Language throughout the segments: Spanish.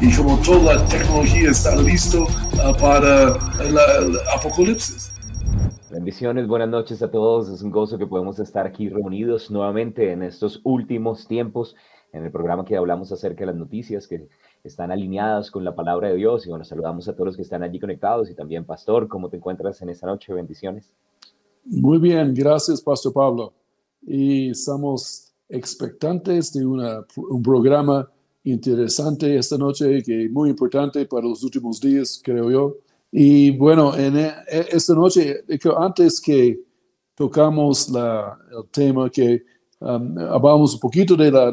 y como toda la tecnología está listo uh, para el apocalipsis. Bendiciones, buenas noches a todos. Es un gozo que podemos estar aquí reunidos nuevamente en estos últimos tiempos en el programa que hablamos acerca de las noticias que están alineadas con la palabra de Dios. Y bueno, saludamos a todos los que están allí conectados y también, Pastor, ¿cómo te encuentras en esta noche? Bendiciones. Muy bien, gracias, Pastor Pablo. Y estamos expectantes de una, un programa interesante esta noche, que muy importante para los últimos días, creo yo. Y bueno, en e, e, esta noche, antes que tocamos la, el tema que um, hablamos un poquito de la,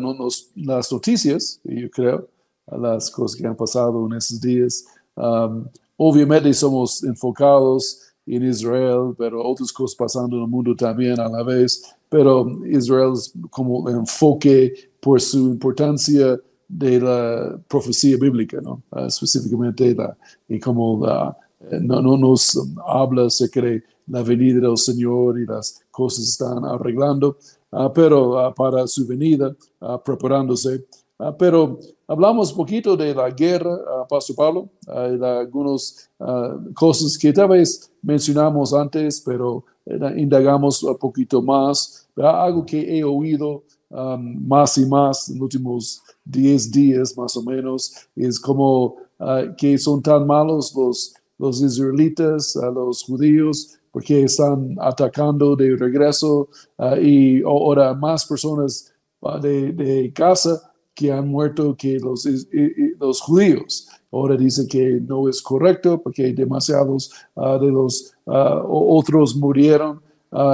las noticias, yo creo, las cosas que han pasado en estos días. Um, obviamente somos enfocados en Israel, pero otras cosas pasando en el mundo también a la vez pero Israel es como el enfoque por su importancia de la profecía bíblica, ¿no? Uh, específicamente la, y como la, eh, no, no, nos habla acerca de la venida del Señor y las cosas están arreglando, uh, pero uh, para su venida, preparándose. pero hablamos poquito de la guerra, Pastor Pablo, de algunas cosas que tal vez mencionamos antes, pero indagamos un poquito más. Algo que he oído um, más y más en los últimos 10 días, más o menos, es como uh, que son tan malos los, los israelitas, los judíos, porque están atacando de regreso uh, y ahora más personas de, de casa que han muerto que los, los judíos. Ahora dice que no es correcto porque demasiados de los otros murieron.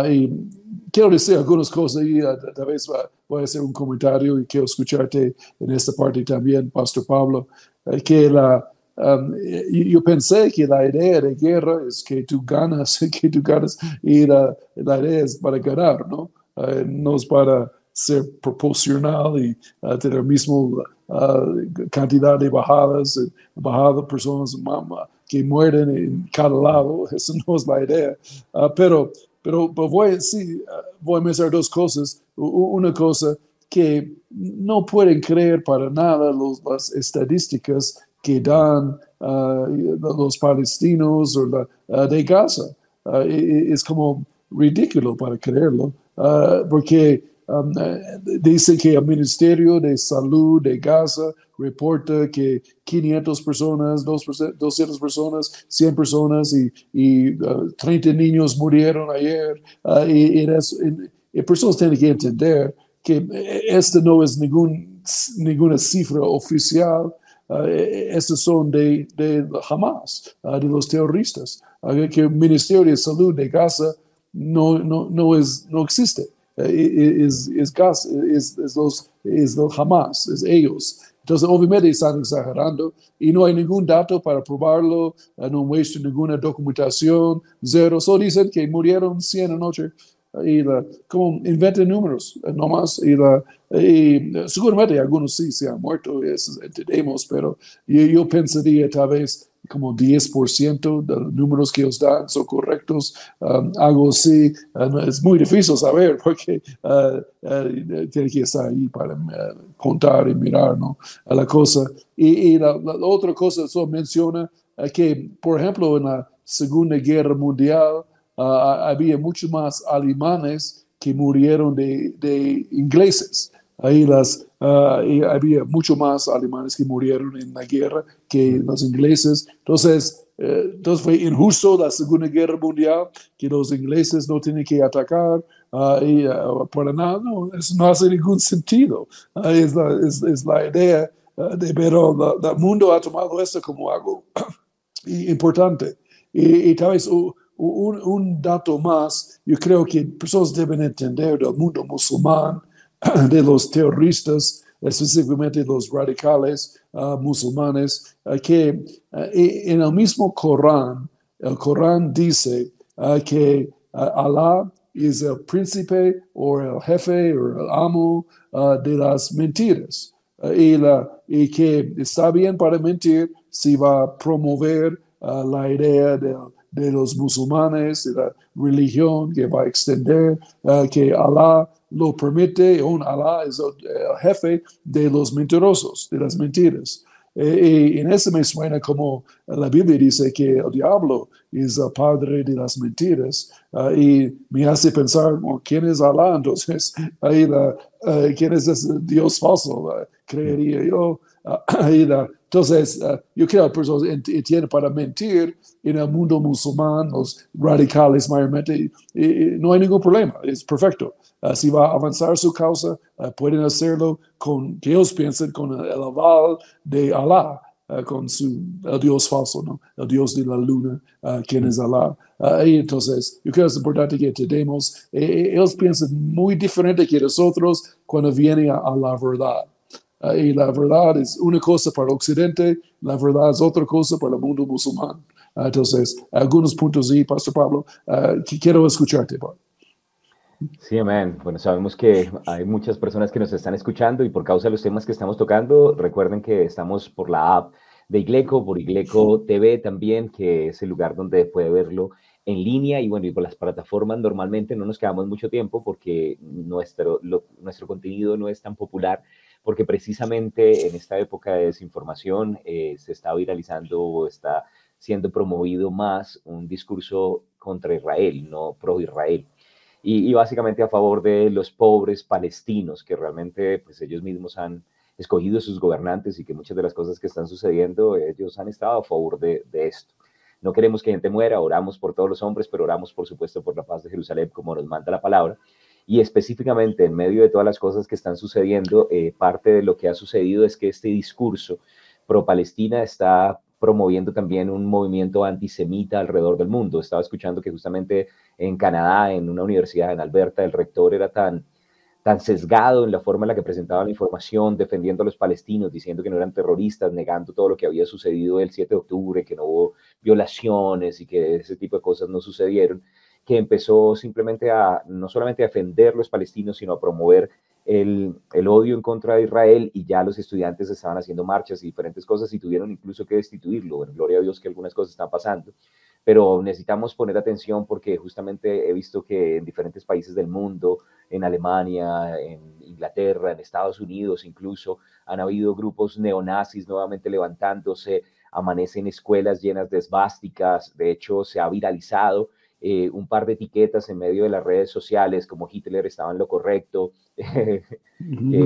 y quiero decir algunas cosas y tal vez voy a hacer un comentario y quiero escucharte en esta parte también, Pastor Pablo, eh, que la, um, yo pensé que la idea de guerra es que tú ganas, que tú ganas y la, la idea es para ganar, ¿no? Uh, no es para ser proporcional y uh, tener la misma uh, cantidad de bajadas, bajadas personas que mueren en cada lado, eso no es la idea, pero pero, voy, a decir, voy a mencionar dos cosas. Una cosa que no pueden creer para nada las estadísticas que dan ah, los palestinos o la, ah, de Gaza. Ah, es como ridículo para creerlo, porque Um, dice que el Ministerio de Salud de Gaza reporta que 500 personas, 200 personas, 100 personas y, y 30 uh, niños murieron ayer. Uh, y, y, personas tienen que entender que esta no es ningún, ninguna cifra oficial. Uh, estas son de, de Hamas, uh, de los terroristas. que el Ministerio de Salud de Gaza no, no, no, es, no existe es, es, gas, es, es, los, es los Hamas, es ellos. Entonces, obviamente están exagerando y no hay ningún dato para probarlo, eh, no muestran ninguna documentación, cero. Solo dicen que murieron 100 anoche y la, como inventan números eh, nomás y, la, y seguramente algunos sí se han muerto, eso entendemos, pero yo, yo pensaría tal vez como 10% de los números que os dan son correctos, um, algo así, uh, es muy difícil saber porque uh, uh, tiene que estar ahí para contar y mirar ¿no? la cosa. Y, la, otra cosa, eso menciona que, por ejemplo, en la Segunda Guerra Mundial había muchos más alemanes que murieron de, ingleses. Ahí las, uh, había mucho más alemanes que murieron en la guerra que los ingleses. Entonces, eh, entonces fue injusto la Segunda Guerra Mundial que los ingleses no tienen que atacar uh, y uh, para nada, no, eso no hace ningún sentido. es, la, es, es, la idea de, pero el mundo ha tomado esto como algo importante. Y, y tal vez un, un dato más, yo creo que personas deben entender del mundo musulmán de los terroristas específicamente los radicales musulmanes, que en el mismo Corán, el Corán dice que Alá es el príncipe o el jefe o el amo de las mentiras. y, la, y que está bien para mentir si va a promover la idea de, de, los musulmanes, de la religión que va a extender, que Alá lo permite, un Alá es el, jefe de los mentirosos, de las mentiras. Y en eso me suena como la Biblia dice que el diablo es el padre de las mentiras y me hace pensar, ¿quién es Alá? Entonces, ahí la, ¿quién es ese Dios falso? creería yo. La, entonces, yo creo que personas entienden para mentir en el mundo musulmán, los radicales mayormente, no hay ningún problema, es perfecto. Uh, si va a avanzar su causa, uh, pueden hacerlo con que ellos piensen con el aval de Alá, uh, con su, el Dios falso, ¿no? el Dios de la luna, quien es Alá. y entonces, yo creo que es importante que entendamos, eh, eh, ellos piensan muy diferente que nosotros cuando viene a, a la verdad. Y la verdad es una cosa para Occidente, la verdad es otra cosa para el mundo musulmán. entonces, algunos puntos ahí, Pastor Pablo, que quiero escucharte. Sí, amén. Bueno, sabemos que hay muchas personas que nos están escuchando y por causa de los temas que estamos tocando, recuerden que estamos por la app de Igleco, por Igleco TV también, que es el lugar donde puede verlo en línea y bueno, y por las plataformas normalmente no nos quedamos mucho tiempo porque nuestro, nuestro contenido no es tan popular porque precisamente en esta época de desinformación eh, se está viralizando o está siendo promovido más un discurso contra Israel, no pro Israel y, básicamente a favor de los pobres palestinos, que realmente pues ellos mismos han escogido sus gobernantes y que muchas de las cosas que están sucediendo, ellos han estado a favor de, esto. No queremos que gente muera, oramos por todos los hombres, pero oramos por supuesto por la paz de Jerusalén, como nos manda la palabra. Y específicamente en medio de todas las cosas que están sucediendo, eh, parte de lo que ha sucedido es que este discurso pro-Palestina está promoviendo también un movimiento antisemita alrededor del mundo. Estaba escuchando que justamente en Canadá, en una universidad en Alberta, el rector era tan, tan sesgado en la forma en la que presentaba la información, defendiendo a los palestinos, diciendo que no eran terroristas, negando todo lo que había sucedido el 7 de octubre, que no hubo violaciones y que ese tipo de cosas no sucedieron, que empezó simplemente a no solamente a defender los palestinos, sino a promover el, odio en contra de Israel y ya los estudiantes estaban haciendo marchas y diferentes cosas y tuvieron incluso que destituirlo. Bueno, gloria a Dios que algunas cosas están pasando, pero necesitamos poner atención porque justamente he visto que en diferentes países del mundo, en Alemania, en Inglaterra, en Estados Unidos incluso, han habido grupos neonazis nuevamente levantándose, amanecen escuelas llenas de esvásticas, de hecho se ha viralizado eh, un par de etiquetas en medio de las redes sociales, como Hitler estaba en lo correcto, eh,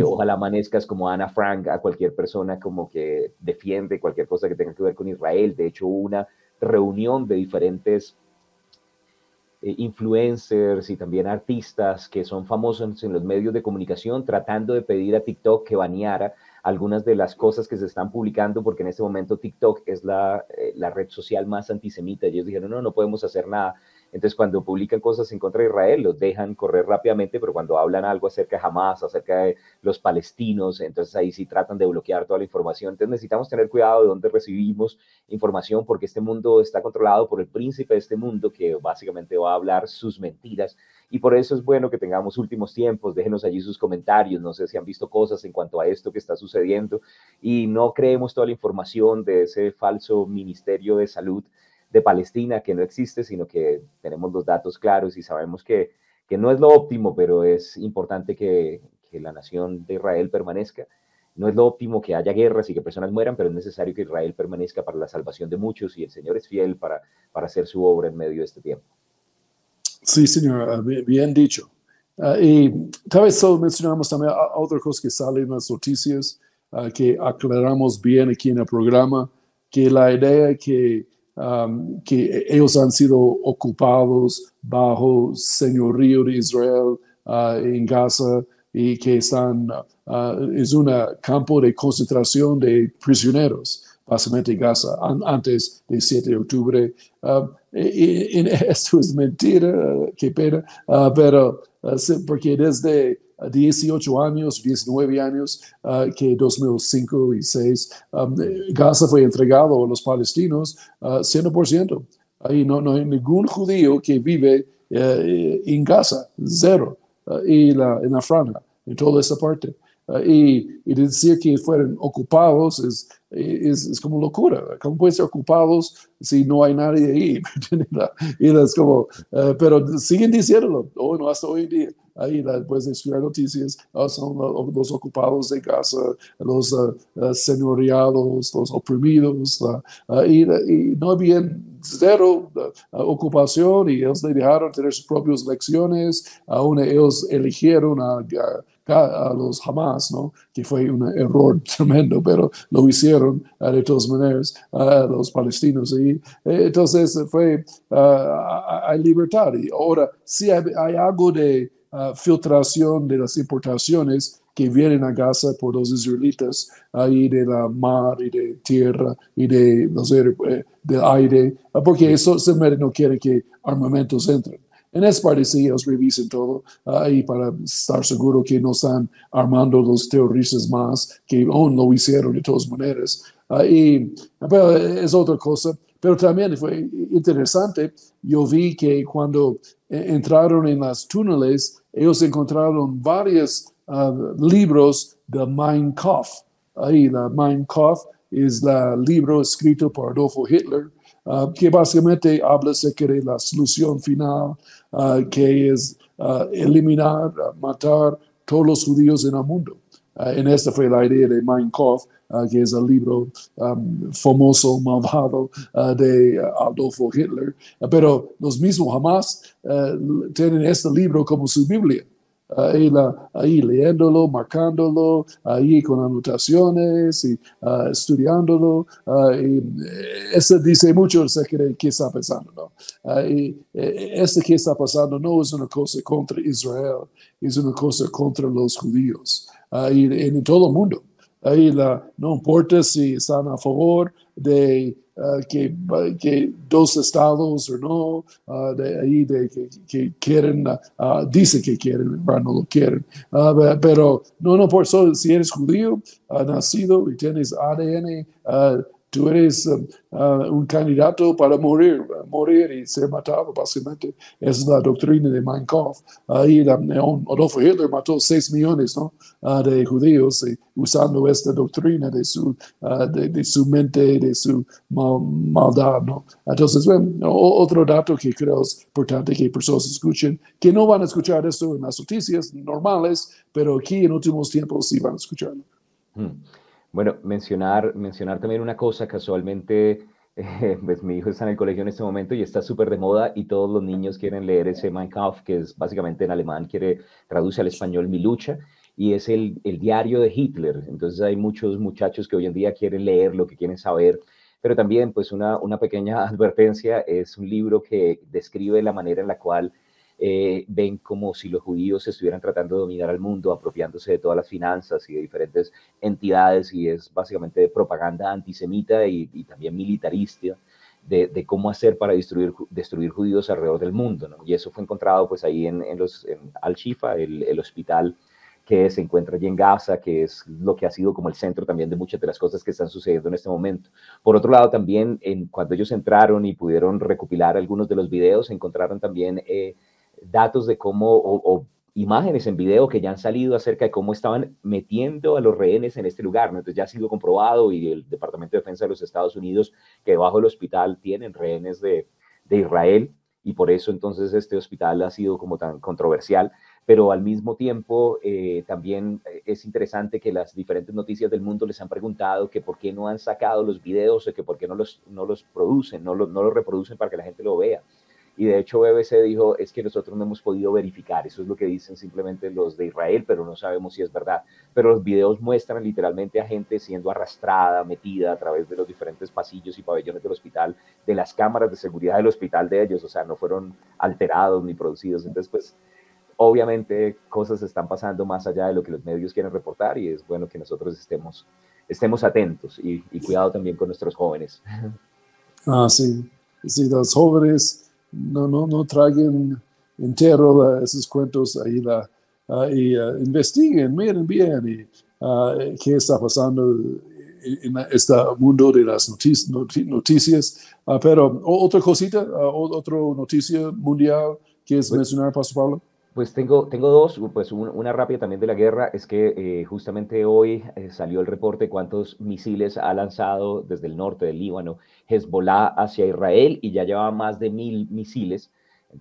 ojalá amanezcas como Ana Frank a cualquier persona como que defiende cualquier cosa que tenga que ver con Israel. De hecho, una reunión de diferentes eh, influencers y también artistas que son famosos en los medios de comunicación tratando de pedir a TikTok que baneara algunas de las cosas que se están publicando, porque en este momento TikTok es la, la red social más antisemita. Ellos dijeron, no, no podemos hacer nada entonces, cuando publican cosas en contra de Israel, los dejan correr rápidamente, pero cuando hablan algo acerca de Hamas, acerca de los palestinos, entonces ahí sí tratan de bloquear toda la información. Entonces, necesitamos tener cuidado de dónde recibimos información, porque este mundo está controlado por el príncipe de este mundo, que básicamente va a hablar sus mentiras. Y por eso es bueno que tengamos últimos tiempos. Déjenos allí sus comentarios. No sé si han visto cosas en cuanto a esto que está sucediendo. Y no creemos toda la información de ese falso ministerio de salud de Palestina que no existe, sino que tenemos los datos claros y sabemos que, que no es lo óptimo, pero es importante que, que, la nación de Israel permanezca. No es lo óptimo que haya guerras y que personas mueran, pero es necesario que Israel permanezca para la salvación de muchos y el Señor es fiel para, para hacer su obra en medio de este tiempo. Sí, señor, ah, bien dicho. Uh, y tal vez solo mencionamos también otra cosa que sale las noticias, uh, que aclaramos bien aquí en el programa, que la idea que Um, que ellos han sido ocupados bajo señorío de Israel uh, en Gaza y que están, uh, es un campo de concentración de prisioneros, básicamente Gaza, antes del 7 de octubre. Uh, y, esto es mentira, qué pena, pero porque desde 18 años, 19 años, uh, que 2005 y 2006, um, Gaza fue entregado a los palestinos uh, 100%. Ahí no, no, hay ningún judío que vive uh, en Gaza, cero, uh, y la, en la franja, en toda esa parte. Y, y, decir que fueron ocupados es, es, es, como locura. ¿Cómo pueden ser ocupados si no hay nadie ahí? y es como, uh, pero siguen diciéndolo, oh, no, hasta hoy en día. Ahí después de escuchar noticias, oh, son los ocupados de Gaza, los uh, los oprimidos, y, y, no habían cero ocupación y ellos le dejaron tener sus propias lecciones, aún ellos eligieron a, a a los Hamas, ¿no? que fue un error tremendo, pero lo hicieron uh, de todas maneras uh, los palestinos. Y eh, entonces fue, uh, hay libertad. Y ahora, si hay, hay algo de filtración de las importaciones que vienen a Gaza por los israelitas, ahí de la mar y de tierra y de, no sé, eh, del aire, porque eso simplemente no quiere que armamentos entren. En esa parte sí, ellos revisen todo ahí para estar seguro que no están armando los terroristas más, que aún lo hicieron de todas maneras. y, pero es otra cosa. Pero también fue interesante, yo vi que cuando entraron en las túneles, ellos encontraron varios uh, libros de Mein Kampf. Ahí, la Mein Kampf es el libro escrito por Adolfo Hitler, uh, que básicamente habla de la solución final uh, que es eliminar, matar todos los judíos en el mundo. En esta fue la idea de Mein Kampf, que es el libro um, famoso, malvado de Adolfo Hitler. pero los mismos jamás tienen este libro como su Biblia ahí, la, ahí leyéndolo, marcándolo, ahí con anotaciones y uh, estudiándolo. Uh, y eh, eso dice mucho de qué está pasando. ¿no? Uh, y este que está pasando no es una cosa contra Israel, es una cosa contra los judíos y en todo el mundo. Ahí la, no importa si están a favor de Uh, que, que, dos estados o no, uh, de ahí de que, que quieren, uh, dice que quieren, pero no lo quieren. pero no, no, por eso, si eres judío, nacido y tienes ADN tú eres um, uh, un candidato para morir, uh, morir y ser matado, básicamente. Esa es la doctrina de Mein Kampf. Ahí Adolfo Hitler mató 6 millones ¿no? uh, de judíos usando esta doctrina de su, de, de, su mente, de su maldad. ¿no? Entonces, bueno, otro dato que creo es importante que personas escuchen, que no van a escuchar esto en las noticias normales, pero aquí en últimos tiempos sí van a escucharlo. Hmm. Bueno, mencionar, mencionar también una cosa, casualmente, eh, pues mi hijo está en el colegio en este momento y está súper de moda y todos los niños quieren leer ese Mein Kampf, que es básicamente en alemán, quiere, traduce al español Mi lucha, y es el, el diario de Hitler. Entonces hay muchos muchachos que hoy en día quieren leer lo que quieren saber, pero también pues una, una pequeña advertencia, es un libro que describe la manera en la cual eh, ven como si los judíos estuvieran tratando de dominar al mundo, apropiándose de todas las finanzas y de diferentes entidades, y es básicamente propaganda antisemita y, también militarista. De, cómo hacer para destruir, destruir judíos alrededor del mundo. ¿no? Y eso fue encontrado pues ahí en, los, Al-Shifa, el, el, hospital que se encuentra allí en Gaza, que es lo que ha sido como el centro también de muchas de las cosas que están sucediendo en este momento. Por otro lado, también en, cuando ellos entraron y pudieron recopilar algunos de los videos, encontraron también eh, datos de cómo, o, imágenes en video que ya han salido acerca de cómo estaban metiendo a los rehenes en este lugar. Entonces ya ha sido comprobado y el Departamento de Defensa de los Estados Unidos que debajo del hospital tienen rehenes de, de Israel y por eso entonces este hospital ha sido como tan controversial, pero al mismo tiempo eh, también es interesante que las diferentes noticias del mundo les han preguntado que por qué no han sacado los videos o que por qué no los, no los producen, no, no los reproducen para que la gente lo vea. Y de hecho BBC dijo, es que nosotros no hemos podido verificar, eso es lo que dicen simplemente los de Israel, pero no sabemos si es verdad. Pero los videos muestran literalmente a gente siendo arrastrada, metida a través de los diferentes pasillos y pabellones del hospital, de las cámaras de seguridad del hospital de ellos, o sea, no fueron alterados ni producidos. Entonces, pues, obviamente cosas están pasando más allá de lo que los medios quieren reportar y es bueno que nosotros estemos, estemos atentos y, y cuidado también con nuestros jóvenes. Ah, sí, sí, los jóvenes no, no, no traigan entero esos cuentos ahí la, ah, y investiguen, miren bien y, qué está pasando en este mundo de las noticias. pero otra cosita, otra noticia mundial que es mencionar, Pastor Pablo. Pues tengo, tengo dos, pues una rápida también de la guerra, es que eh, justamente hoy eh, salió el reporte cuántos misiles ha lanzado desde el norte del Líbano Hezbollah hacia Israel y ya lleva más de mil misiles,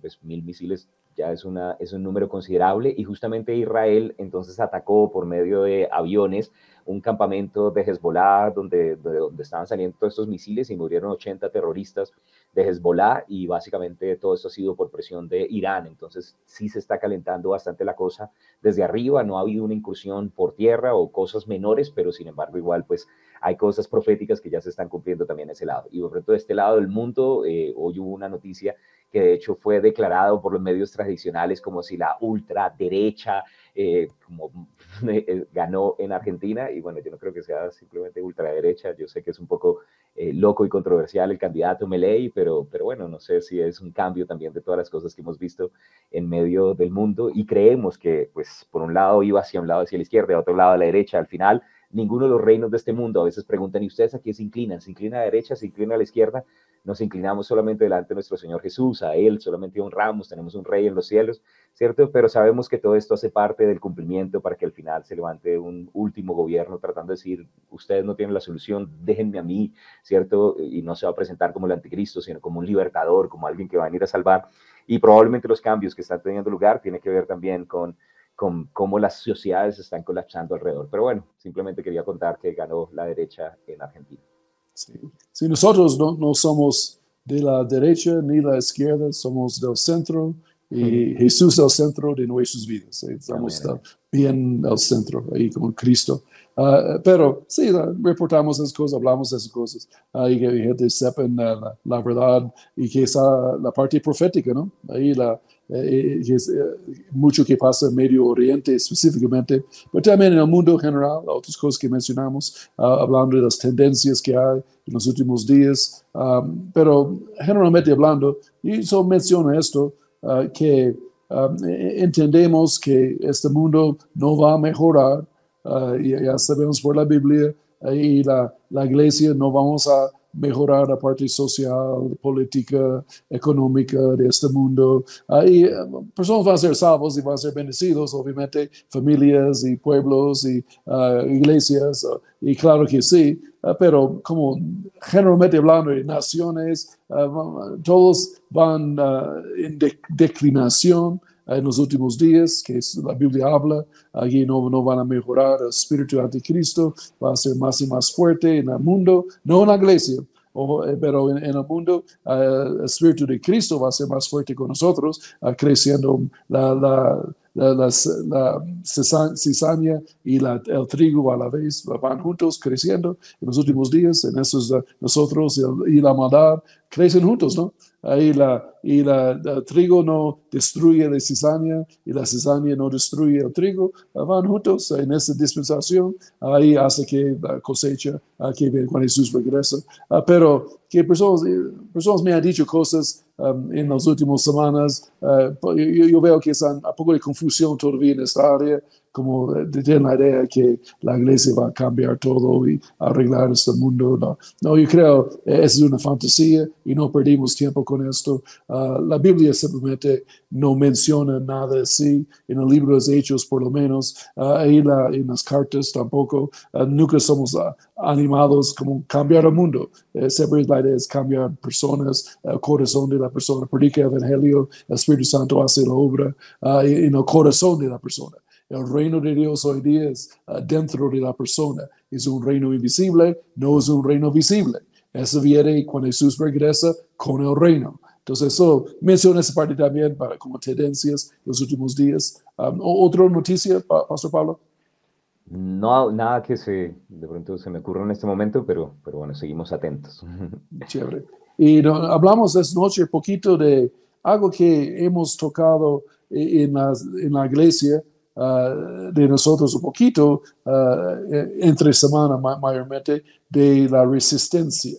pues mil misiles ya es, una, es un número considerable. Y justamente Israel entonces atacó por medio de aviones un campamento de Hezbollah donde, donde, estaban saliendo todos estos misiles y murieron 80 terroristas de Hezbollah. Y básicamente todo esto ha sido por presión de Irán. Entonces sí se está calentando bastante la cosa desde arriba, no ha habido una incursión por tierra o cosas menores, pero sin embargo igual pues hay cosas proféticas que ya se están cumpliendo también a ese lado. Y por ejemplo, de este lado del mundo, eh, hoy hubo una noticia que de hecho fue declarado por los medios tradicionales como si la ultraderecha eh, como eh, ganó en Argentina y bueno, yo no creo que sea simplemente ultraderecha, yo sé que es un poco eh, loco y controversial el candidato Meley, pero, pero bueno, no sé si es un cambio también de todas las cosas que hemos visto en medio del mundo y creemos que pues por un lado iba hacia un lado hacia la izquierda, y otro lado a la derecha, al final ninguno de los reinos de este mundo, a veces preguntan, ¿y ustedes a quién se inclinan? ¿Se inclina a la derecha? ¿Se inclina a la izquierda? nos inclinamos solamente delante de nuestro Señor Jesús, a Él solamente honramos, tenemos un Rey en los cielos, ¿cierto? Pero sabemos que todo esto hace parte del cumplimiento para que al final se levante un último gobierno tratando de decir, ustedes no tienen la solución, déjenme a mí, ¿cierto? Y no se va a presentar como el anticristo, sino como un libertador, como alguien que va a venir a salvar. Y probablemente los cambios que están teniendo lugar tienen que ver también con con cómo las sociedades están colapsando alrededor. Pero bueno, simplemente quería contar que ganó la derecha en Argentina. Si nosotros no, no, somos de la derecha ni la izquierda, somos del centro y Jesús es el centro de nuestras vidas. Estamos bien al centro, ahí con Cristo. Ah, pero sí, reportamos esas cosas, hablamos de esas cosas, ahí que gente sepan la, la, verdad y que esa la parte profética, ¿no? Ahí la, eh, eh, mucho que pasa en Medio Oriente específicamente, pero también en el mundo general, otras cosas que mencionamos, ah, hablando de las tendencias que hay en los últimos días, um, pero generalmente hablando, y solo menciono esto, uh, que um, entendemos que este mundo no va a mejorar, uh, y ya sabemos por la Biblia, y la, la iglesia no vamos a mejorar la parte social, política, económica de este mundo. Ahí personas van a ser salvos y van a ser bendecidos, obviamente, familias y pueblos y uh, iglesias, y claro que sí, uh, pero como generalmente hablando de naciones, todos van en declinación en los últimos días, que la Biblia habla, allí no, no van a mejorar, el espíritu anticristo va a ser y fuerte en el mundo, no en la iglesia, eh, pero en, el mundo eh, el espíritu de Cristo va a ser más fuerte con nosotros, uh, creciendo la, la, la, la cizaña y el trigo a la vez van juntos creciendo en los últimos días, en esos nosotros y la maldad crecen juntos, ¿no? Ahí la, y la, el trigo no destruye la cizaña y la cizaña no destruye el trigo, van juntos en esta dispensación, ahí hace que la cosecha, que cuando Jesús regresa. Ah, pero que personas, personas me han dicho cosas um, en las últimas semanas, uh, yo, yo, veo que es un poco de confusión todavía en esta área, como de la idea que la iglesia va a cambiar todo y arreglar este mundo. No, no yo creo que es una fantasía y no perdimos tiempo con esto. Ah, la Biblia simplemente no menciona nada así. En el libro de Hechos, por lo menos, uh, la, en las cartas tampoco. Ah, nunca somos animados como cambiar el mundo. Eh, siempre la idea es cambiar personas, el corazón de la persona, predica el evangelio, el Espíritu Santo hace la obra en el corazón de la persona. El reino de Dios hoy día es uh, dentro de la persona. Es un reino invisible, no es un reino visible. Eso viene cuando Jesús regresa con el reino. Entonces, eso menciona esa parte también para como tendencias en los últimos días. Um, ¿Otra noticia, Pastor Pablo? No, nada que se, de pronto se me ocurra en este momento, pero, pero bueno, seguimos atentos. Chévere. Y no, hablamos esta noche poquito de algo que hemos tocado en la, en la iglesia, Uh, de nosotros un poquito uh, entre semana mayormente de la resistencia.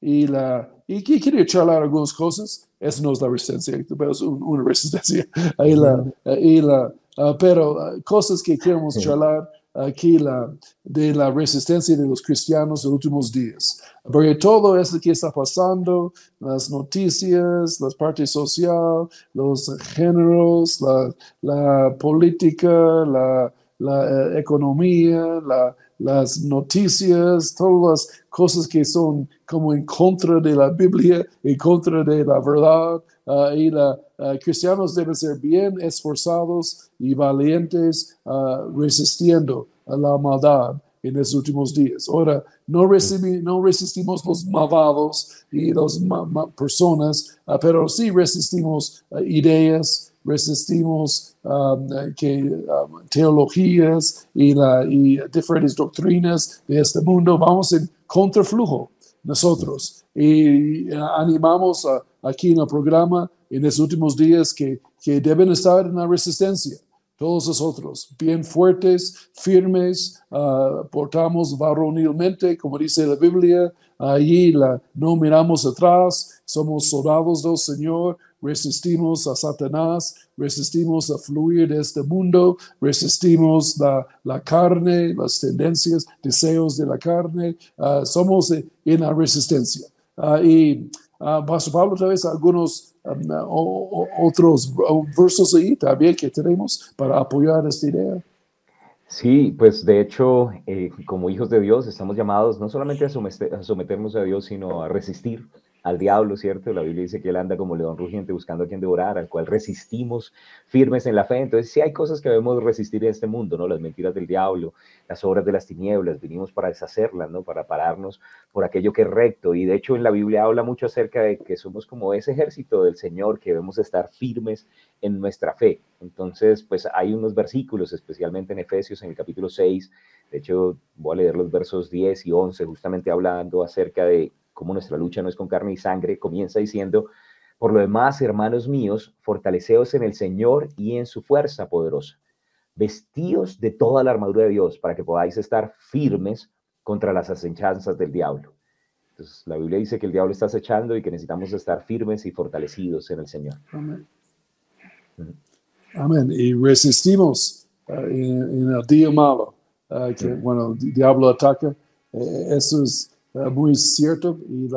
Y, la, y quería charlar algunas cosas. Eso no es la resistencia, pero es una resistencia. Y, la, y la, Ah, pero ah, cosas que queremos charlar aquí la, de la resistencia de los cristianos en los últimos días. Porque todo eso que está pasando, las noticias, la parte social, los géneros, la, política, la, la eh, economía, la, las noticias, todas las cosas que son como en contra de la Biblia, en contra de la verdad. Ah, y los ah, cristianos deben ser bien esforzados y valientes uh, resistiendo a la maldad en los últimos días. Ahora, no, no resistimos los malvados y las personas, pero sí resistimos ideas, resistimos um, que, um, teologías y, la, y diferentes doctrinas de este mundo. Vamos en contraflujo nosotros y uh, animamos aquí en el programa en los últimos días que, que deben estar en la resistencia todos nosotros, bien fuertes, firmes, uh, portamos varonilmente, como dice la Biblia, allí la, no miramos atrás, somos soldados del Señor, resistimos a Satanás, resistimos a fluir de este mundo, resistimos la, la carne, las tendencias, deseos de la carne, uh, somos en la resistencia. Uh, y uh, Pastor Pablo, otra vez algunos um, otros versos ahí también que tenemos para apoyar esta idea. Sí, pues de hecho, eh, como hijos de Dios, estamos llamados no solamente a someternos a Dios, sino a resistir al diablo, ¿cierto? La Biblia dice que él anda como león rugiente buscando a quien devorar, al cual resistimos firmes en la fe. Entonces, sí hay cosas que debemos resistir en este mundo, ¿no? Las mentiras del diablo, las obras de las tinieblas, vinimos para deshacerlas, ¿no? Para pararnos por aquello que es recto. Y de hecho, en la Biblia habla mucho acerca de que somos como ese ejército del Señor, que debemos estar firmes en nuestra fe. Entonces, pues hay unos versículos, especialmente en Efesios, en el capítulo 6. De hecho, voy a leer los versos 10 y 11, justamente hablando acerca de como nuestra lucha no es con carne y sangre, comienza diciendo, por lo demás, hermanos míos, fortaleceos en el Señor y en su fuerza poderosa. Vestíos de toda la armadura de Dios para que podáis estar firmes contra las acechanzas del diablo. Entonces, la Biblia dice que el diablo está acechando y que necesitamos estar firmes y fortalecidos en el Señor. Amén. Amén. Y resistimos uh, en, el día malo, uh, que, bueno, el diablo ataca. Eh, eso es muy cierto y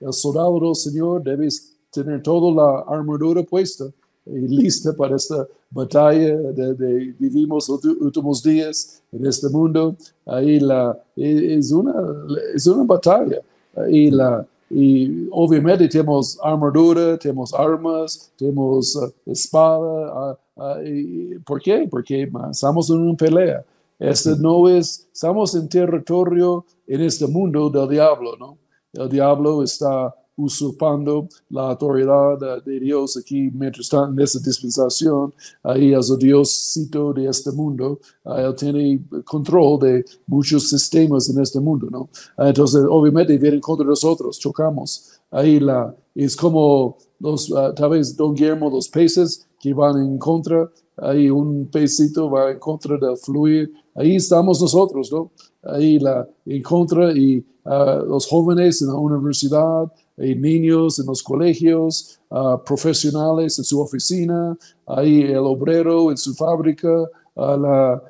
el soldado del Señor debe tener toda la armadura puesta y lista para esta batalla de, vivimos los últimos días en este mundo. Ahí la, es, una, es una batalla y, la, y obviamente tenemos armadura, tenemos armas, tenemos uh, espada. Uh, uh, ¿Por qué? Porque estamos en una pelea. Este no es, estamos en territorio en este mundo del diablo, ¿no? El diablo está usurpando la autoridad de Dios aquí mientras está en esta dispensación. Ahí es el Diosito de este mundo. él tiene control de muchos sistemas en este mundo, ¿no? Entonces, obviamente, viene contra nosotros, chocamos. Ahí la, es como los, uh, tal vez Don Guillermo, los peces que van en contra ahí un pecito va en contra del fluir, ahí estamos nosotros, ¿no? Ahí la, en contra y ah, los jóvenes en la universidad, y niños en los colegios, uh, profesionales en su oficina, ahí el obrero en su fábrica, uh, la,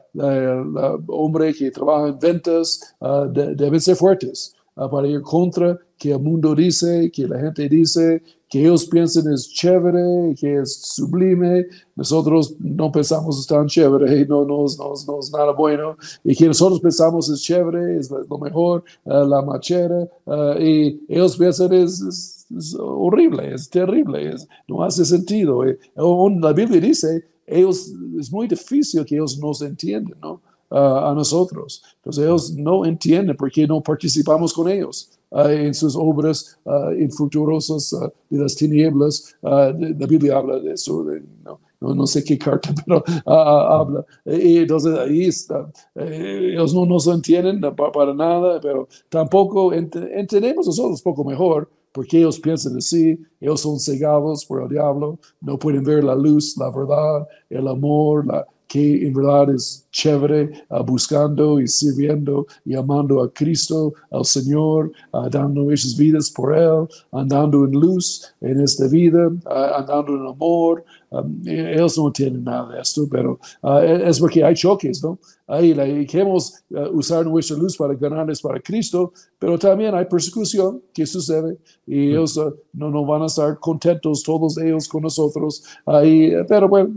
hombre que trabaja en ventas, deben ser fuertes para ir contra que el mundo dice, que la gente dice, que ellos piensen es chévere, que es sublime, nosotros no pensamos es tan chévere, no, no, no, no es nada bueno, y que nosotros pensamos es chévere, es lo mejor, uh, la machera, uh, y ellos piensan es, es, horrible, es terrible, es, no hace sentido. Eh, la Biblia dice, ellos, es muy difícil que ellos nos entiendan, ¿no? Uh, a nosotros. Entonces ellos no entienden porque no participamos con ellos. Uh, en sus obras uh, infructuosas uh, de las tinieblas. la Biblia habla de eso, no, no, sé qué carta, pero habla. Y entonces ahí está. Eh, ellos no nos entienden para, nada, pero tampoco entendemos nosotros poco mejor porque ellos piensan así, ellos son cegados por el diablo, no pueden ver la luz, la verdad, el amor, la, que en verdad es chévere, uh, buscando y sirviendo y amando a Cristo, al Señor, uh, dando nuestras vidas por Él, andando en luz en esta vida, uh, andando en amor, um, ellos no tienen nada de esto, pero uh, es porque hay choques, ¿no? Ahí queremos uh, usar nuestra luz para ganarles para Cristo, pero también hay persecución que sucede y mm. ellos uh, no, no van a estar contentos, todos ellos con nosotros. Ahí, pero bueno,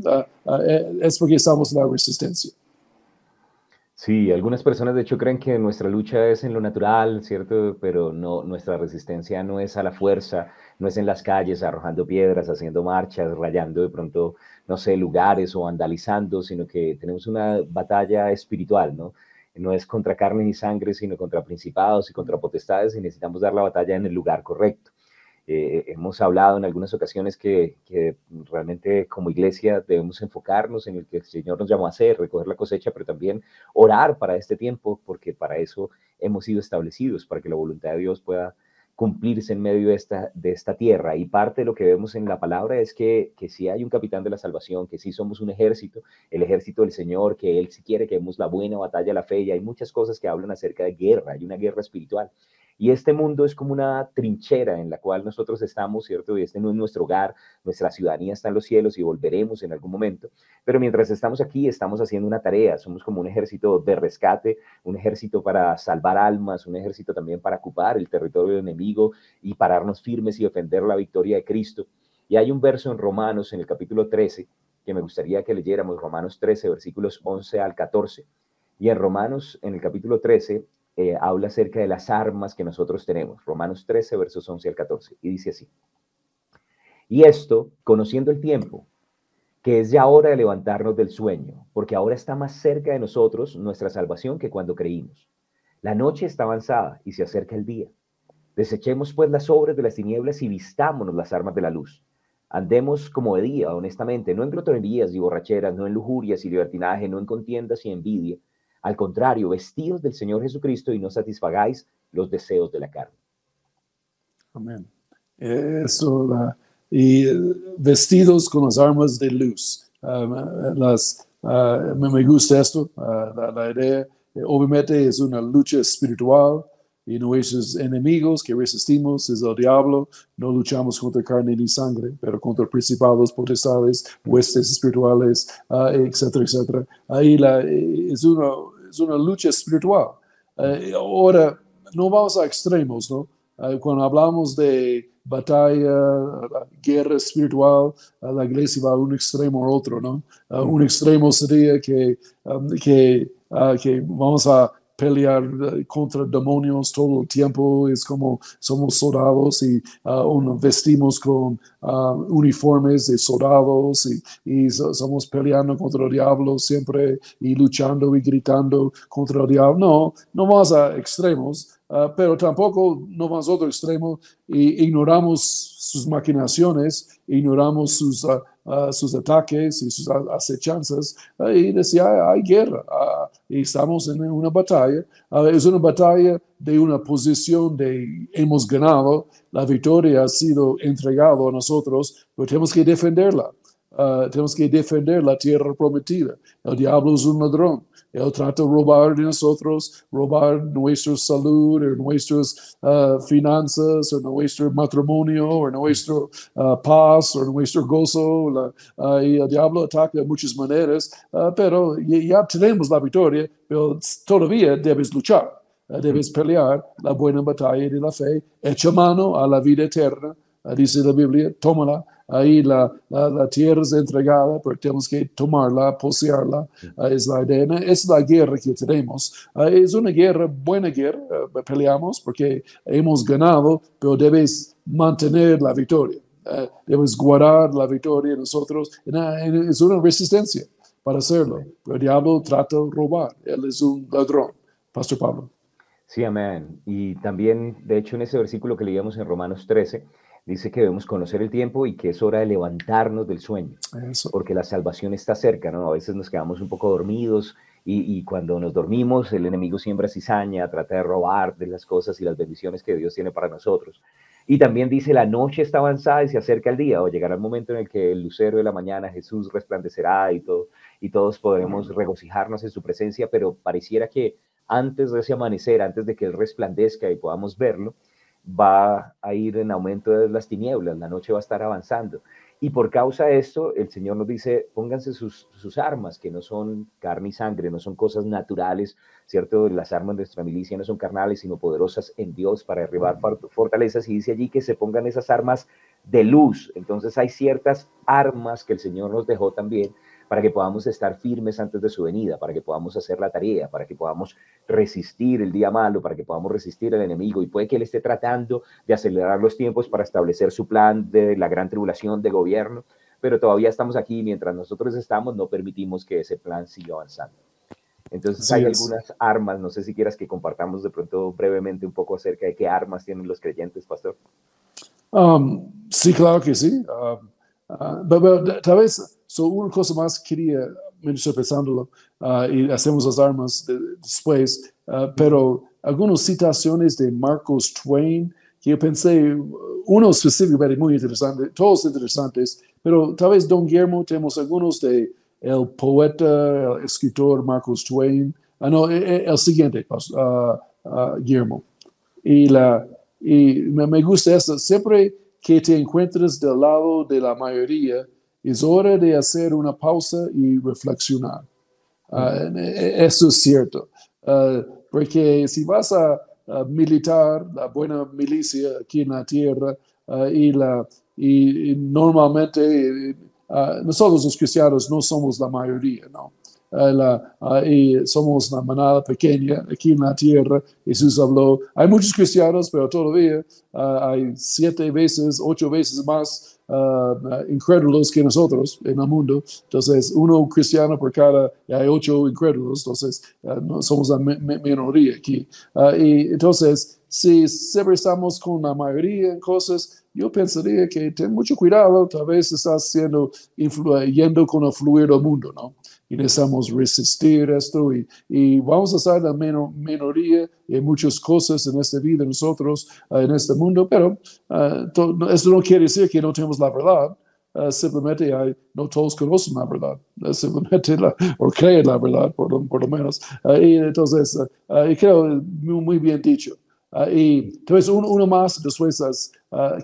es porque estamos en la resistencia. Sí, algunas personas de hecho creen que nuestra lucha es en lo natural, ¿cierto? Pero no, nuestra resistencia no es a la fuerza, no es en las calles arrojando piedras, haciendo marchas, rayando de pronto, no sé, lugares o vandalizando, sino que tenemos una batalla espiritual, ¿no? No es contra carne ni sangre, sino contra principados y contra potestades y necesitamos dar la batalla en el lugar correcto. Eh, hemos hablado en algunas ocasiones que, realmente como iglesia debemos enfocarnos en el que el Señor nos llamó a hacer, recoger la cosecha, pero también orar para este tiempo, porque para eso hemos sido establecidos, para que la voluntad de Dios pueda cumplirse en medio de esta, tierra. Y parte de lo que vemos en la palabra es que, que sí hay un capitán de la salvación, que sí somos un ejército, el ejército del Señor, que Él sí quiere que demos la buena batalla la fe, y hay muchas cosas que hablan acerca de guerra, hay una guerra espiritual. Y este mundo es como una trinchera en la cual nosotros estamos, ¿cierto? Y este no es nuestro hogar, nuestra ciudadanía está en los cielos y volveremos en algún momento. Pero mientras estamos aquí, estamos haciendo una tarea, somos como un ejército de rescate, un ejército para salvar almas, un ejército también para ocupar el territorio enemigo y pararnos firmes y defender la victoria de Cristo. Y hay un verso en Romanos, en el capítulo 13, que me gustaría que leyéramos, Romanos 13, versículos 11 al 14. Y en Romanos, en el capítulo 13, eh, habla acerca de las armas que nosotros tenemos. Romanos 13, versos 11 al 14. Y dice así. Y esto, conociendo el tiempo, que es ya hora de levantarnos del sueño, porque ahora está más cerca de nosotros nuestra salvación que cuando creímos. La noche está avanzada y se acerca el día. Desechemos pues las obras de las tinieblas y vistámonos las armas de la luz. Andemos como de día, honestamente, no en glotonerías y borracheras, no en lujurias y libertinaje, no en contiendas y envidia, al contrario, vestidos del Señor Jesucristo y no satisfagáis los deseos de la carne. Amén. Eso, y vestidos con las armas de luz. Um, las, uh, me gusta esto, uh, la, idea. Obviamente es una lucha espiritual y nuestros enemigos que resistimos es el diablo. No luchamos contra carne ni sangre, pero contra principados, potestades, huestes espirituales, etcétera, etcétera. Ahí la, es una es una lucha espiritual. Eh, ahora, no vamos a extremos, ¿no? Eh, cuando hablamos de batalla, guerra espiritual, la iglesia va a un extremo o otro, ¿no? un extremo sería que, um, que, uh, que vamos a pelear eh, contra demonios todo el tiempo, es como somos soldados y uh, vestimos con uh, uniformes de soldados y, y somos peleando contra el diablo siempre y luchando y gritando contra el diablo. No, no vamos a extremos, uh, pero tampoco no a otro extremo y ignoramos sus maquinaciones, ignoramos sus sus ataques y sus acechanzas y decía, hay, guerra y estamos en una batalla. es una batalla de una posición de hemos ganado, la victoria ha sido entregada a nosotros, pero tenemos que defenderla. Ah, tenemos que defender la tierra prometida. El diablo es un ladrón. Él trata de robar de nosotros, robar nuestra salud, o nuestras uh, finanzas, o nuestro matrimonio, o nuestra uh, paz, o nuestro gozo. La, y el diablo ataca de muchas maneras, pero ya tenemos la victoria, pero todavía debes luchar, debes pelear la buena batalla de la fe, echa mano a la vida eterna, dice la Biblia, tómala ahí la, la, tierra es entregada, pero tenemos que tomarla, poseerla, ah, es la idea, es la guerra que tenemos. Ah, es una guerra, buena guerra, ah, peleamos porque hemos ganado, pero debes mantener la victoria, debes guardar la victoria nosotros, es una resistencia para hacerlo, pero el diablo trata de robar, él es un ladrón. Pastor Pablo. Sí, amén. Y también, de hecho, en ese versículo que leíamos en Romanos 13, dice que debemos conocer el tiempo y que es hora de levantarnos del sueño, porque la salvación está cerca, ¿no? A veces nos quedamos un poco dormidos y, cuando nos dormimos el enemigo siembra cizaña, trata de robar de las cosas y las bendiciones que Dios tiene para nosotros. Y también dice, la noche está avanzada y se acerca el día, o llegará el momento en el que el lucero de la mañana Jesús resplandecerá y, todo, y todos podremos regocijarnos en su presencia, pero pareciera que antes de ese amanecer, antes de que Él resplandezca y podamos verlo, va a ir en aumento de las tinieblas, la noche va a estar avanzando. Y por causa de esto, el Señor nos dice, pónganse sus, sus, armas, que no son carne y sangre, no son cosas naturales, ¿cierto? Las armas de nuestra milicia no son carnales, sino poderosas en Dios para derribar fortalezas. Y dice allí que se pongan esas armas de luz. Entonces hay ciertas armas que el Señor nos dejó también para que podamos estar firmes antes de su venida, para que podamos hacer la tarea, para que podamos resistir el día malo, para que podamos resistir al enemigo. Y puede que Él esté tratando de acelerar los tiempos para establecer su plan de la gran tribulación de gobierno, pero todavía estamos aquí y mientras nosotros estamos no permitimos que ese plan siga avanzando. Entonces hay algunas armas, no sé si quieras que compartamos de pronto brevemente un poco acerca de qué armas tienen los creyentes, pastor. Um, sí, claro que sí. Uh, uh, tal vez So, una cosa más quería, me estoy pensándolo, uh, y hacemos las armas de, después, uh, pero algunas citaciones de Marcos Twain, que yo pensé, uno específicamente muy interesante, todos interesantes, pero tal vez Don Guillermo, tenemos algunos de el poeta, el escritor Marcos Twain, ah, no, el, e, el siguiente, uh, Guillermo. Y, la, y me gusta eso, siempre que te encuentres del lado de la mayoría, es hora de hacer una pausa y reflexionar. Ah, e, eso es cierto, ah, porque si vas a, militar la buena milicia aquí en la tierra ah, y, la, y, normalmente nosotros los cristianos no somos la mayoría, ¿no? La, y somos una manada pequeña aquí en la tierra. Jesús habló, hay muchos cristianos, pero todavía hay siete veces, ocho veces más uh, incrédulos que nosotros en el mundo. Entonces, uno cristiano por cada, hay ocho incrédulos, entonces uh, no, somos la minoría aquí. Uh, y entonces, si siempre estamos con la mayoría en cosas, yo pensaría que ten mucho cuidado, tal vez estás siendo yendo con el fluir del mundo, ¿no? Y necesitamos resistir esto y, y vamos a en la minoría en muchas cosas en esta vida nosotros, uh, en este mundo, pero uh, esto no quiere decir que no tenemos la verdad. Uh, simplemente hay, no todos conocen la verdad, simplemente la, o creen la verdad, por por lo menos. y entonces, y creo muy, muy bien dicho. y entonces, uno, uno más, después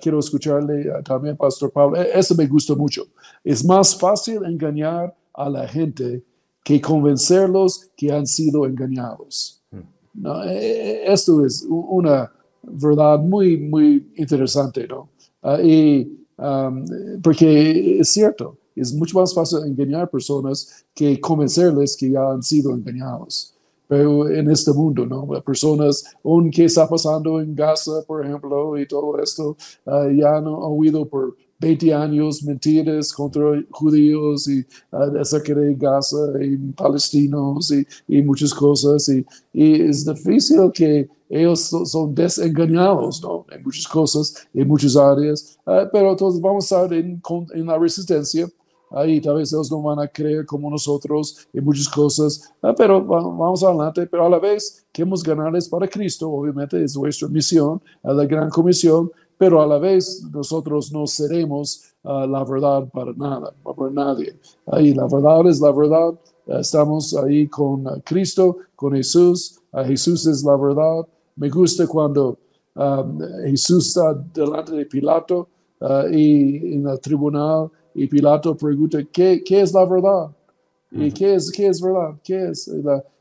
quiero escucharle también, Pastor Pablo. E, eso me gusta mucho. Es más fácil engañar a la gente que convencerlos que han sido engañados. Hmm. ¿No? E, e, esto es una verdad muy, muy interesante, ¿no? Ah, y um, porque es cierto, es mucho más fácil engañar personas que convencerles que ya han sido engañados. Pero en este mundo, ¿no? Personas, aunque está pasando en Gaza, por ejemplo, y todo esto, ah, ya han oído por 20 años mentiras contra judíos y uh, acerca de Gaza y palestinos y, y muchas cosas. Y, y, es difícil que ellos son, desengañados ¿no? en muchas cosas, en muchas áreas, uh, pero entonces vamos a estar en, en la resistencia. Ahí tal vez ellos no van a creer como nosotros en muchas cosas, uh, pero vamos adelante. Pero a la vez queremos ganarles para Cristo, obviamente es nuestra misión, la gran comisión, pero a la vez nosotros no seremos ah, la verdad para nada, para nadie. Ahí la verdad es la verdad. Estamos ahí con ah, Cristo, con Jesús. Ah, Jesús es la verdad. Me gusta cuando Jesús está delante de Pilato y en el tribunal y Pilato pregunta, ¿qué, qué es la verdad? ¿Y qué es, qué es verdad? ¿Qué es?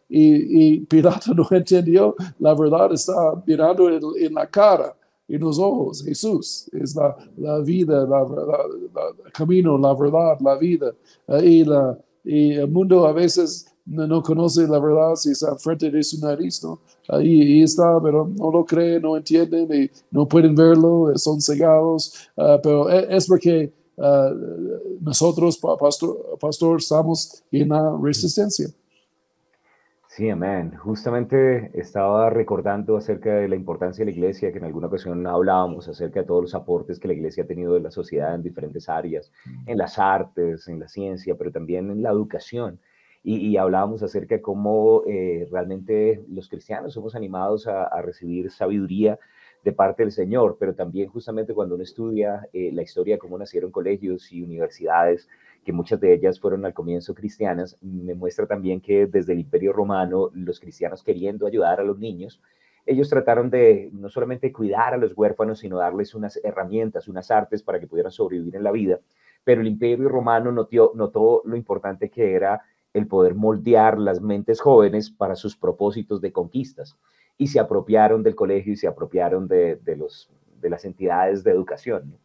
y, y, Pilato no entendió, la verdad está mirando en la cara en los ojos. Jesús es la, la vida, la, el camino, la verdad, la vida. y, la, y el mundo a veces no, conoce la verdad si está frente de su nariz, ¿no? Ahí, está, pero no lo creen, no entienden y no pueden verlo, son cegados. Ah, pero e, es porque ah, nosotros, pastor, pastor, estamos en la resistencia. Sí, amén. Justamente estaba recordando acerca de la importancia de la iglesia, que en alguna ocasión hablábamos acerca de todos los aportes que la iglesia ha tenido de la sociedad en diferentes áreas, en las artes, en la ciencia, pero también en la educación. Y, hablábamos acerca de cómo eh, realmente los cristianos somos animados a, recibir sabiduría de parte del Señor, pero también justamente cuando uno estudia eh, la historia de cómo nacieron colegios y universidades, que muchas de ellas fueron al comienzo cristianas, me muestra también que desde el Imperio Romano, los cristianos queriendo ayudar a los niños, ellos trataron de no solamente cuidar a los huérfanos, sino darles unas herramientas, unas artes para que pudieran sobrevivir en la vida, pero el imperio romano notó, notó lo importante que era el poder moldear las mentes jóvenes para sus propósitos de conquistas y se apropiaron del colegio y se apropiaron de, de los, de las entidades de educación.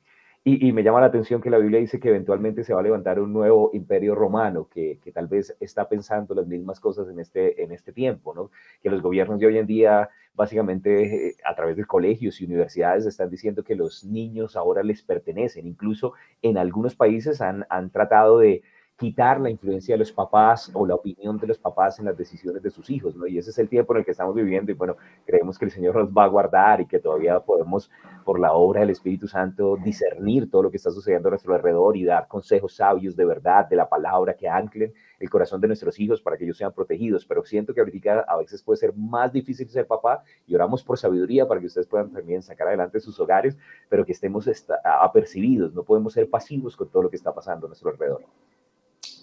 Y, me llama la atención que la Biblia dice que eventualmente se va a levantar un nuevo imperio romano que, que, tal vez está pensando las mismas cosas en este, en este tiempo, ¿no? Que los gobiernos de hoy en día, básicamente eh, a través de colegios y universidades, están diciendo que los niños ahora les pertenecen. Incluso en algunos países han, han tratado de quitar la influencia de los papás o la opinión de los papás en las decisiones de sus hijos, ¿no? Y ese es el tiempo en el que estamos viviendo y bueno, creemos que el Señor nos va a guardar y que todavía podemos, por la obra del Espíritu Santo, discernir todo lo que está sucediendo a nuestro alrededor y dar consejos sabios de verdad, de la palabra que anclen el corazón de nuestros hijos para que ellos sean protegidos. Pero siento que ahorita a veces puede ser más difícil ser papá y oramos por sabiduría para que ustedes puedan también sacar adelante sus hogares, pero que estemos apercibidos, no podemos ser pasivos con todo lo que está pasando a nuestro alrededor.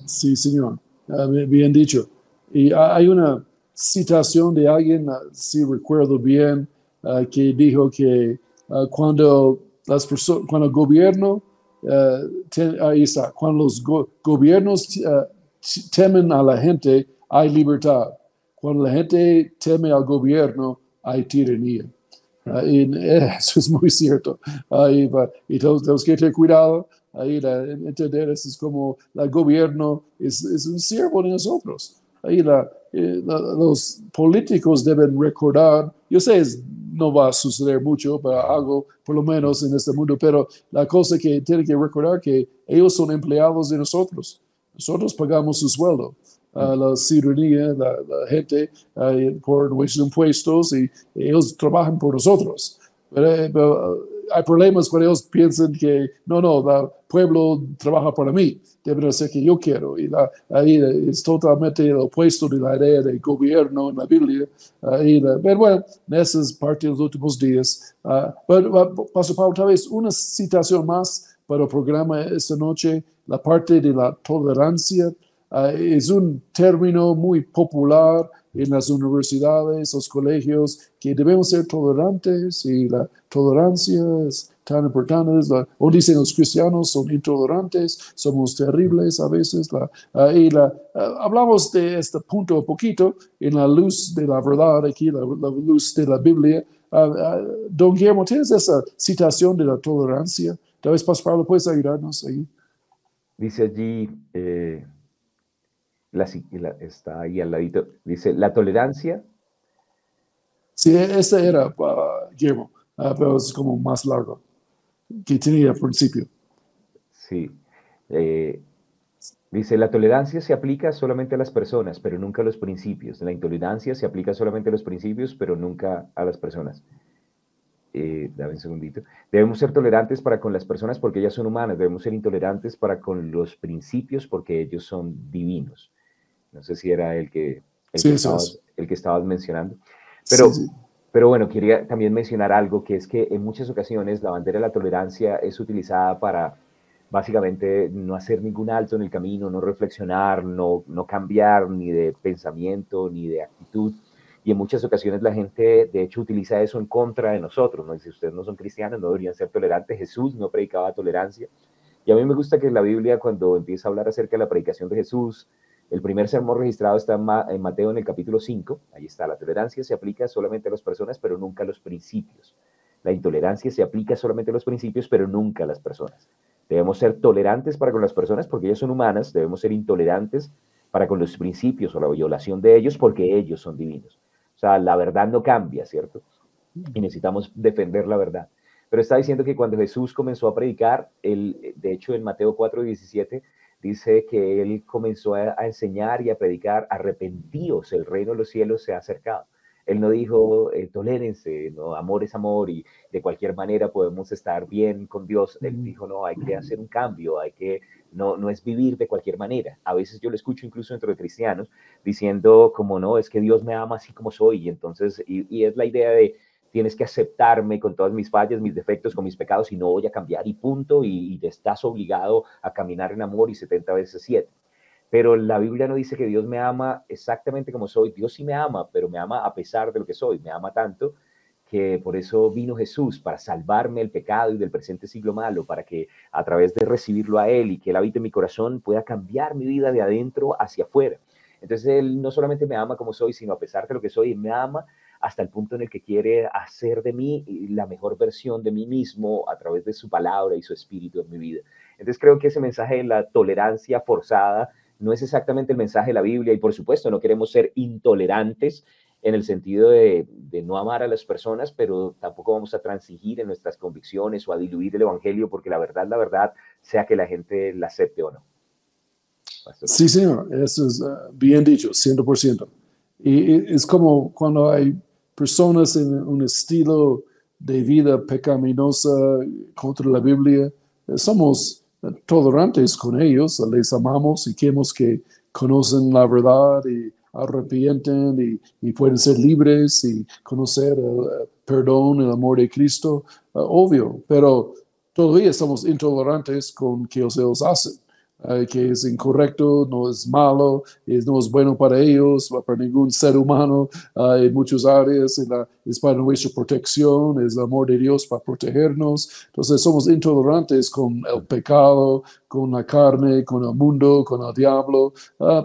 Sí, señor. Ah, bien dicho. Y hay una citación de alguien, ah, si recuerdo bien, ah, que dijo que cuando las cuando el gobierno, ahí está, cuando los gobiernos temen a la gente, hay libertad. Cuando la gente teme al gobierno, hay tiranía. y eso es muy cierto. y, y tenemos que tener cuidado Ahí la, entender es como el gobierno es, es, un siervo de nosotros. Ahí la, eh, los políticos deben recordar, yo sé, no va a suceder mucho, pero algo por lo menos en este mundo, pero la cosa que tienen que recordar que ellos son empleados de nosotros. Nosotros pagamos su sueldo. a la ciudadanía, la, gente por nuestros impuestos y ellos trabajan por nosotros. pero hay problemas cuando ellos piensan que no, no, el pueblo trabaja para mí, debe hacer que yo quiero. Y ahí es totalmente el opuesto de la idea del gobierno en la Biblia. pero bueno, esa es parte de los últimos días. Uh, pero, Pastor Pablo, tal vez una citación más para el programa esta noche, la parte de la tolerancia. Uh, es un término muy popular en las universidades, los colegios, que debemos ser tolerantes y la tolerancia es tan importante. o dicen los cristianos son intolerantes, somos terribles a veces. La, y la, hablamos de este punto un poquito en la luz de la verdad, aquí la, luz de la Biblia. don Guillermo, ¿tienes esa citación de la tolerancia? Tal vez, Pastor Pablo, ¿puedes ayudarnos ahí? Dice allí... Eh la, está ahí al ladito, dice, la tolerancia. Sí, ese era, uh, Guillermo, ah, pero es como más largo, que tenía al principio. Sí. Eh, dice, la tolerancia se aplica solamente a las personas, pero nunca a los principios. La intolerancia se aplica solamente a los principios, pero nunca a las personas. Eh, dame un segundito. Debemos ser tolerantes para con las personas porque ellas son humanas. Debemos ser intolerantes para con los principios porque ellos son divinos. No sé si era el que, el, que, estabas, el que estabas mencionando. Pero, pero bueno, quería también mencionar algo, que es que en muchas ocasiones la bandera de la tolerancia es utilizada para básicamente no hacer ningún alto en el camino, no reflexionar, no, no cambiar ni de pensamiento ni de actitud. Y en muchas ocasiones la gente, de hecho, utiliza eso en contra de nosotros. ¿no? Si ustedes no son cristianos, no deberían ser tolerantes. Jesús no predicaba tolerancia. Y a mí me gusta que la Biblia, cuando empieza a hablar acerca de la predicación de Jesús, el primer sermón registrado está en Mateo en el capítulo 5. Ahí está, la tolerancia se aplica solamente a las personas, pero nunca a los principios. La intolerancia se aplica solamente a los principios, pero nunca a las personas. Debemos ser tolerantes para con las personas porque ellas son humanas, debemos ser intolerantes para con los principios o la violación de ellos porque ellos son divinos. O sea, la verdad no cambia, ¿cierto? Y necesitamos defender la verdad. Pero está diciendo que cuando Jesús comenzó a predicar, él, de hecho en Mateo 4, 17, dice que él comenzó a, enseñar y a predicar, arrepentíos, el reino de los cielos se ha acercado. Él no dijo, eh, tolérense, no, amor es amor y de cualquier manera podemos estar bien con Dios. Él dijo, no, hay que hacer un cambio, hay que, no, no es vivir de cualquier manera. A veces yo lo escucho incluso entre cristianos diciendo como, no, es que Dios me ama así como soy. Y entonces, y es la idea de, tienes que aceptarme con todas mis fallas, mis defectos, con mis pecados y no voy a cambiar y punto, y, te estás obligado a caminar en amor y 70 veces 7. Pero la Biblia no dice que Dios me ama exactamente como soy, Dios sí me ama, pero me ama a pesar de lo que soy, me ama tanto que por eso vino Jesús, para salvarme del pecado y del presente siglo malo, para que a través de recibirlo a Él y que Él habite en mi corazón pueda cambiar mi vida de adentro hacia afuera. Entonces Él no solamente me ama como soy, sino a pesar de lo que soy, me ama hasta el punto en el que quiere hacer de mí la mejor versión de mí mismo a través de su palabra y su espíritu en mi vida. Entonces creo que ese mensaje de la tolerancia forzada no es exactamente el mensaje de la Biblia y por supuesto no queremos ser intolerantes en el sentido de, no amar a las personas, pero tampoco vamos a transigir en nuestras convicciones o a diluir el Evangelio, porque la verdad, la verdad, sea que la gente la acepte o no. Sí, señor, eso es ah, bien dicho, 100%. Y es como cuando hay personas en un estilo de vida pecaminosa contra la Biblia, somos tolerantes con ellos, les amamos y queremos que conocen la verdad y arrepienten y, pueden ser libres y conocer el, perdón, el amor de Cristo, obvio, pero todavía somos intolerantes con que ellos hacen. Uh, que es incorrecto, no es malo, es, no es bueno para ellos, para ningún ser humano uh, en muchas áreas, es para nuestra protección, es el amor de Dios para protegernos. Entonces somos intolerantes con el pecado, con la carne, con el mundo, con el diablo,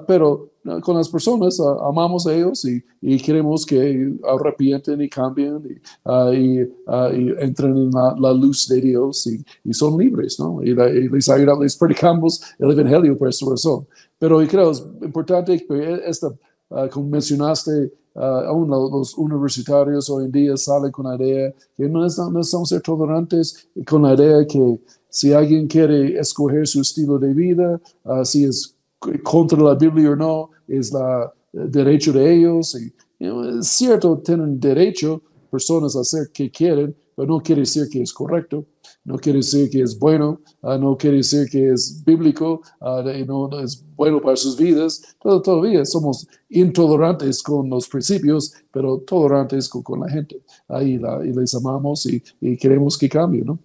pero con las personas, amamos a ellos y, queremos que arrepienten y cambien y, ah, ah, y, entren en la, luz de Dios y, son libres, ¿no? Y, les ayudamos, les predicamos el Evangelio por esta razón. Pero yo creo es importante que esta, ah, como mencionaste, aún los universitarios hoy en día salen con la idea que no, estamos ser tolerantes con la idea que si alguien quiere escoger su estilo de vida, si es contra la Biblia o no, es la, el derecho de ellos. Y, es cierto, tienen derecho personas a hacer que quieren, pero no quiere decir que es correcto, no quiere decir que es bueno, ah, no quiere decir que es bíblico, uh, no, es bueno para sus vidas. Todavía somos intolerantes con los principios, pero tolerantes con, la gente. Ahí y les amamos y, queremos que cambien, ¿no?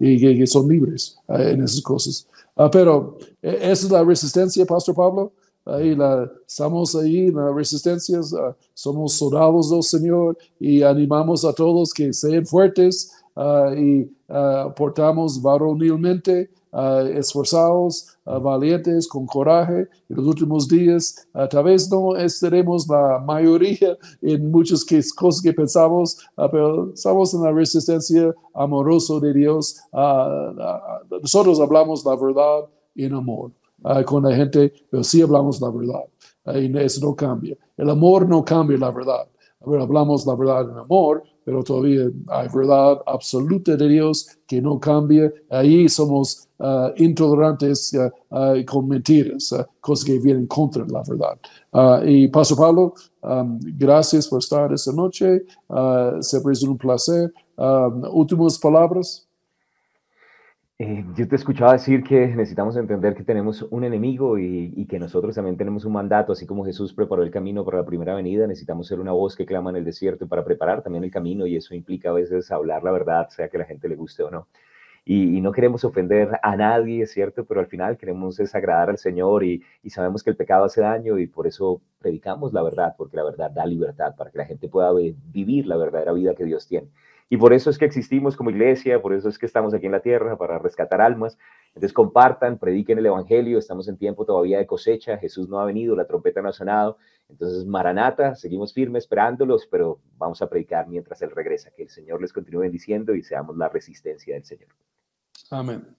y, que, son libres en esas cosas. Ah, pero e, esa es la resistencia, Pastor Pablo. Ahí la, estamos ahí en la resistencia, ah, somos soldados del Señor y animamos a todos que sean fuertes uh, y portamos varonilmente uh, esforzados, uh, valientes, con coraje. En los últimos días, tal vez no estaremos la mayoría en muchas cosas que pensamos, pero estamos en la resistencia amorosa de Dios. nosotros hablamos la verdad en amor con la gente, pero sí hablamos la verdad. y eso no cambia. El amor no cambia la verdad. hablamos la verdad en amor, pero todavía hay verdad absoluta de Dios que no cambia. Ahí somos uh, intolerantes uh, uh, con mentiras, cosas que vienen contra la verdad. y Pastor Pablo, um, gracias por estar esta noche. siempre es un placer. Últimas palabras. Eh, yo te escuchaba decir que necesitamos entender que tenemos un enemigo y, que nosotros también tenemos un mandato, así como Jesús preparó el camino para la primera venida, necesitamos ser una voz que clama en el desierto para preparar también el camino y eso implica a veces hablar la verdad, sea que la gente le guste o no. Y, no queremos ofender a nadie, es cierto, pero al final queremos desagradar al Señor y sabemos que el pecado hace daño y por eso predicamos la verdad, porque la verdad da libertad para que la gente pueda vivir la verdadera vida que Dios tiene. Y por eso es que existimos como iglesia, por eso es que estamos aquí en la tierra, para rescatar almas. Entonces compartan, prediquen el Evangelio, estamos en tiempo todavía de cosecha, Jesús no ha venido, la trompeta no ha sonado. Entonces, Maranata, seguimos firmes esperándolos, pero vamos a predicar mientras Él regresa. Que el Señor les continúe bendiciendo y seamos la resistencia del Señor. Amén.